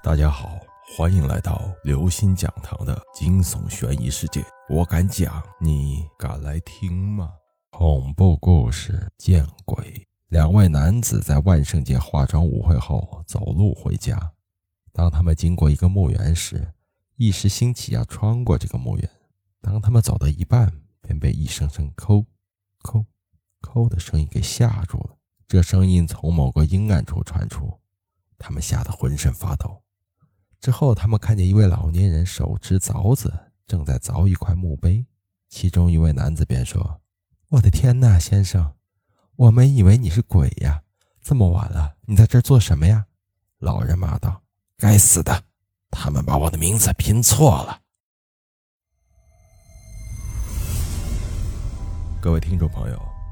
大家好，欢迎来到刘星讲堂的惊悚悬疑世界。我敢讲，你敢来听吗？恐怖故事见鬼！两位男子在万圣节化妆舞会后走路回家，当他们经过一个墓园时，一时兴起要穿过这个墓园。当他们走到一半，便被一声声“抠抠抠”的声音给吓住了。这声音从某个阴暗处传出，他们吓得浑身发抖。之后，他们看见一位老年人手持凿子，正在凿一块墓碑。其中一位男子便说：“我的天哪，先生，我们以为你是鬼呀！这么晚了，你在这儿做什么呀？”老人骂道：“该死的，他们把我的名字拼错了。”各位听众朋友，